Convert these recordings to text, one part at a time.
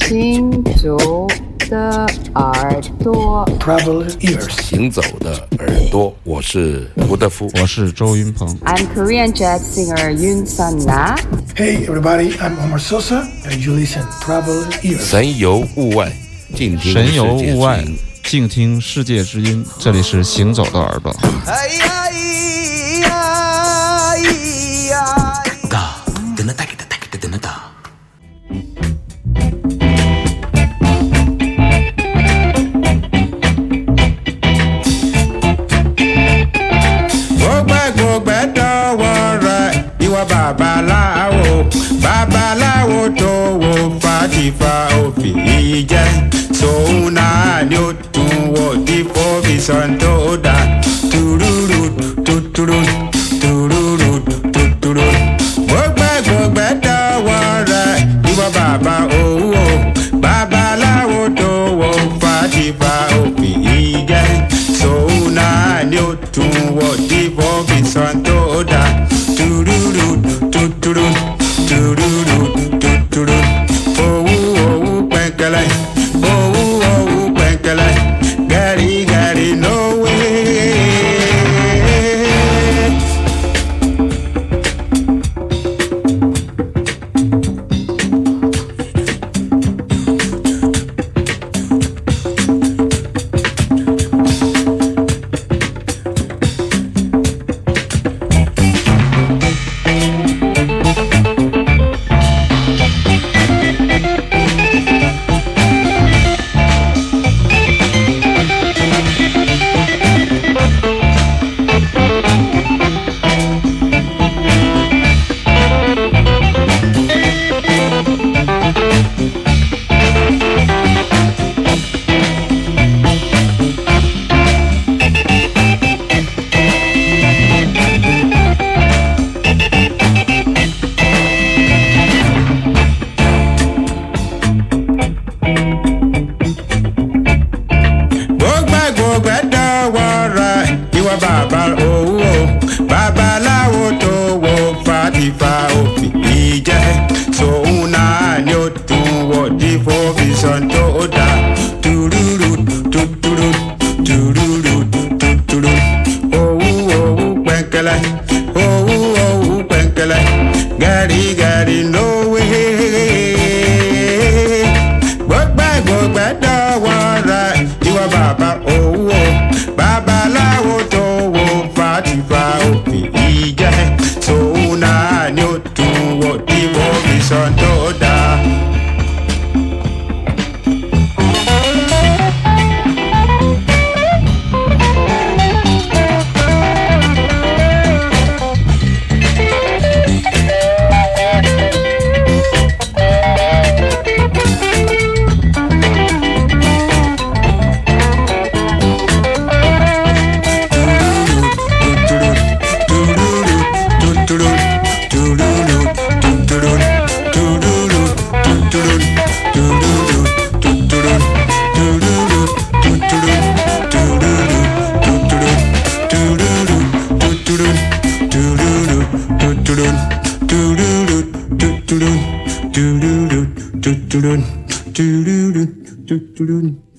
行走的耳朵，Traveling ears，行走的耳朵，我是吴德夫，我是周云鹏。I'm Korean jazz singer Yun Sun Na. Hey everybody, I'm Omar Sosa, and you listen Traveling ears。神游物外，静听神游物外，静听世界之音。这里是行走的耳朵。哎呀咿呀咿呀，哒噔哒哒哒哒哒哒。Ifá òfì jẹ́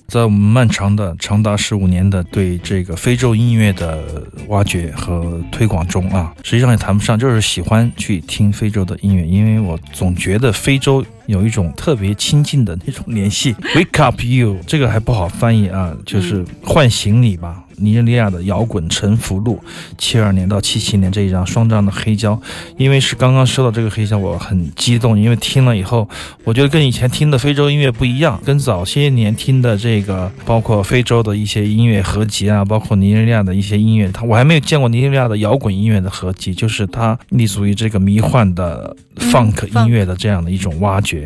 在我们漫长的长达十五年的对这个非洲音乐的挖掘和推广中啊，实际上也谈不上，就是喜欢去听非洲的音乐，因为我总觉得非洲有一种特别亲近的那种联系。Wake up you，这个还不好翻译啊，就是唤醒你吧。尼日利亚的摇滚沉浮录，七二年到七七年这一张双张的黑胶，因为是刚刚收到这个黑胶，我很激动，因为听了以后，我觉得跟以前听的非洲音乐不一样，跟早些年听的这个，包括非洲的一些音乐合集啊，包括尼日利亚的一些音乐，它我还没有见过尼日利亚的摇滚音乐的合集，就是它立足于这个迷幻的 funk 音乐的这样的一种挖掘。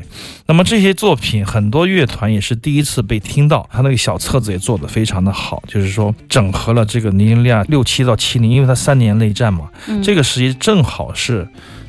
那么这些作品，很多乐团也是第一次被听到，他那个小册子也做得非常的好，就是说整合了这个尼日利亚六七到七零，因为他三年内战嘛，这个时期正好是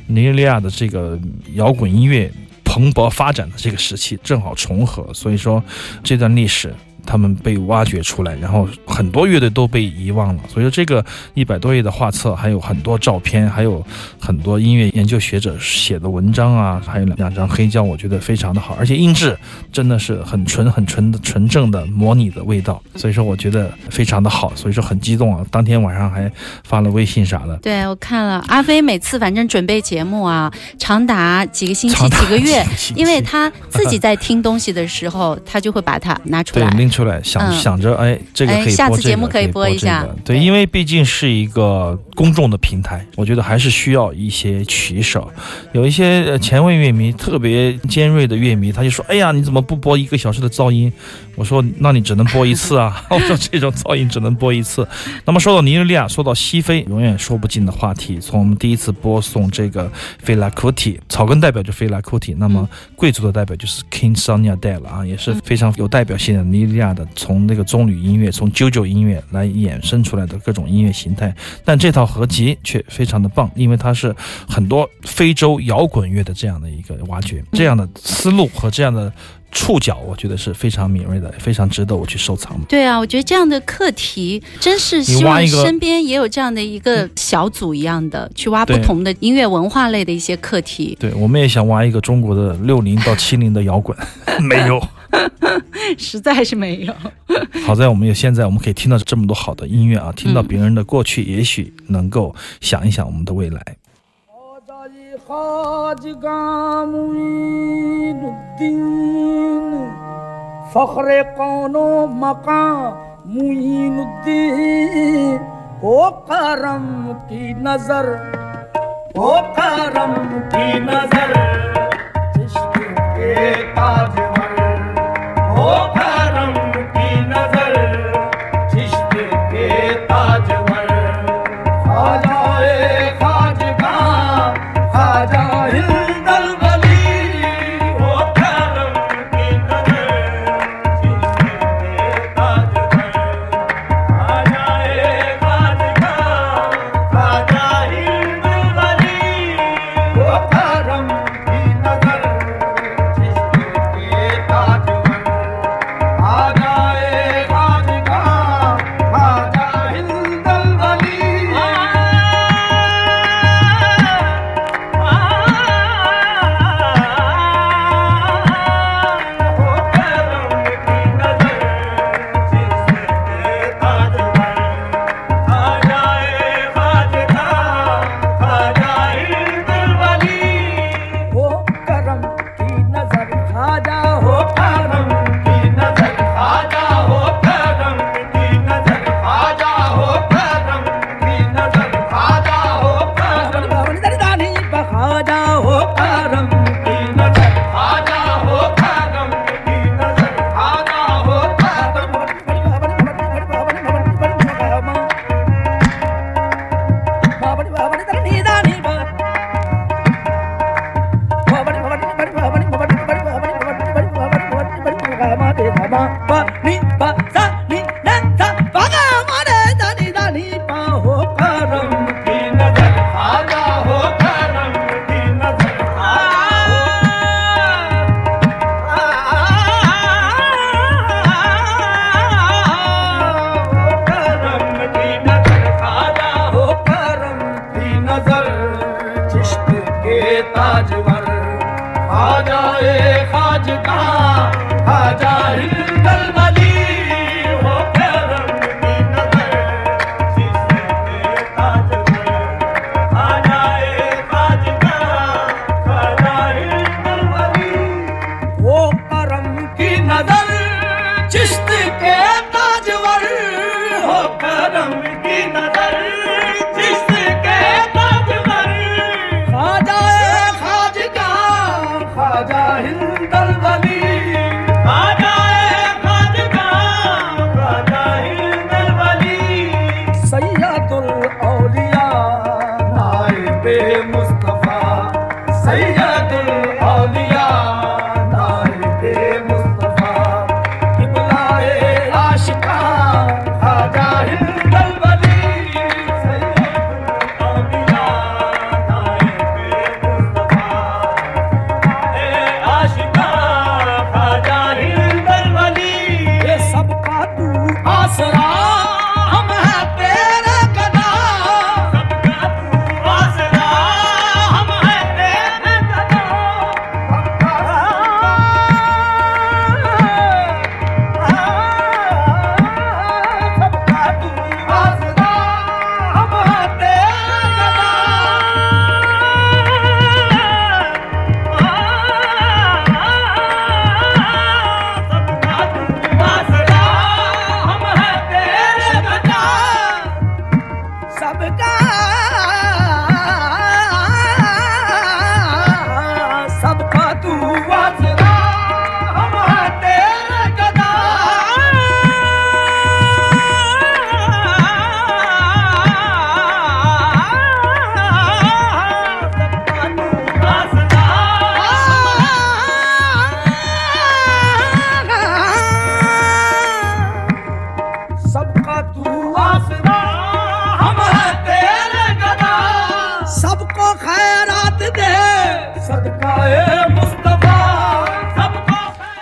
尼日利亚的这个摇滚音乐蓬勃发展的这个时期，正好重合，所以说这段历史他们被挖掘出来，然后很多乐队都被遗忘了。所以说，这个一百多页的画册，还有很多照片，还有很多音乐研究学者写的文章啊，还有两张黑胶，我觉得非常的好，而且音质真的是很纯、很纯的、纯正的模拟的味道。所以说，我觉得非常的好，所以说很激动啊！当天晚上还发了微信啥的。对我看了阿飞每次反正准备节目啊，长达几个星期、几个月因为他自己在听东西的时候，他就会把它拿出，来。拎出来想、嗯想着，哎，这个可以播、这个，哎下次节目可以播一下这个对，对因为毕竟是一个公众的平台，我觉得还是需要一些取舍。有一些呃前卫乐迷特别尖锐的乐迷，他就说：“哎呀，你怎么不播一个小时的噪音？”我说：“那你只能播一次啊！” 我说：“这种噪音只能播一次。”那么说到尼日利亚，说到西非，永远说不尽的话题。从我们第一次播送这个菲拉库提，草根代表就菲拉库提，那么贵族的代表就是 King Sonia d e l 啊，也是非常有代表性的尼日利亚的，从那个棕榈音乐、从 JoJo 音乐来衍生出来的各种音乐形态。但这套合集却非常的棒，因为它是很多非洲摇滚乐的这样的一个挖掘，这样的思路和这样的触角，我觉得是非常敏锐的，非常值得我去收藏的。对啊，我觉得这样的课题真是希望身边也有这样的一个小组一样的，去挖不同的音乐文化类的一些课题。对，我们也想挖一个中国的六零到七零的摇滚，没有。实在是没有。好在我们有现在我们可以听到这么多好的音乐啊，听到别人的过去，也许能够想一想我们的未来。खाजगा मुईनुद्दीन फख्र कौनो मका मुईनुद्दीन ओ करम की नज़र ओ करम की नज़र चिश्क के ताजवर ओ करम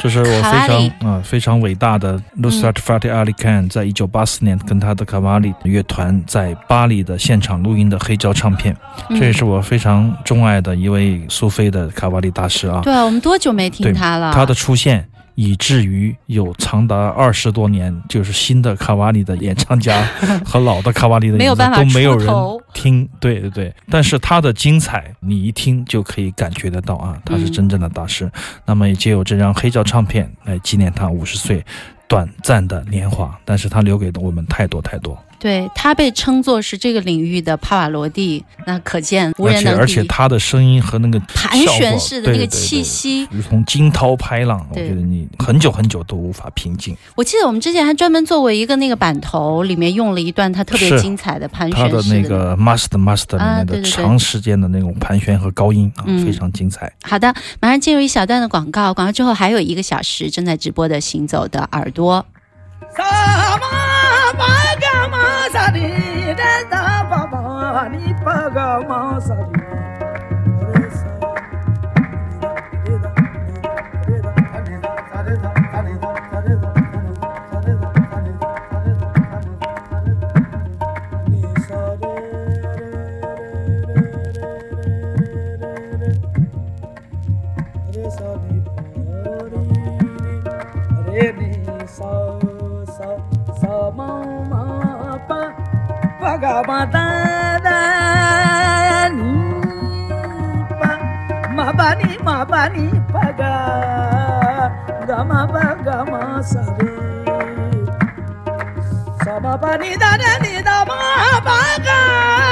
这是我非常啊、非常伟大的 Nusrat Fateh Ali Khan 在一九八四年跟他的卡瓦里乐团在巴黎的现场录音的黑胶唱片，嗯这也是我非常钟爱的一位苏菲的卡瓦里大师啊。对啊，我们多久没听他了？他的出现。以至于有长达二十多年，就是新的卡瓦里的演唱家和老的卡瓦里的演唱 没有办法都没有人听。对对对，但是他的精彩，你一听就可以感觉得到啊，他是嗯真正的大师。那么也借由这张黑胶唱片来纪念他五十岁短暂的年华，但是他留给了我们太多太多。对他被称作是这个领域的帕瓦罗蒂，那可见无而且人能敌。而且他的声音和那个盘旋式的那个对对对气息，如同惊涛拍浪，我觉得你很久很久都无法平静。我记得我们之前还专门做过一个那个版头，里面用了一段他特别精彩的盘旋他的他的那个 master master 里面的长时间的那种盘旋和高音啊，嗯非常精彩。好的，马上进入一小段的广告，广告之后还有一个小时正在直播的《行走的耳朵》。sari re da ba ba ni pa ga ma sari re sa re da re da re da re da re da re da Sa sa sa ma ma Bhagavatada Nipa Mabani Mabani Paga Gama Bagama Sabe Sama Bani Dada Nida Mabagama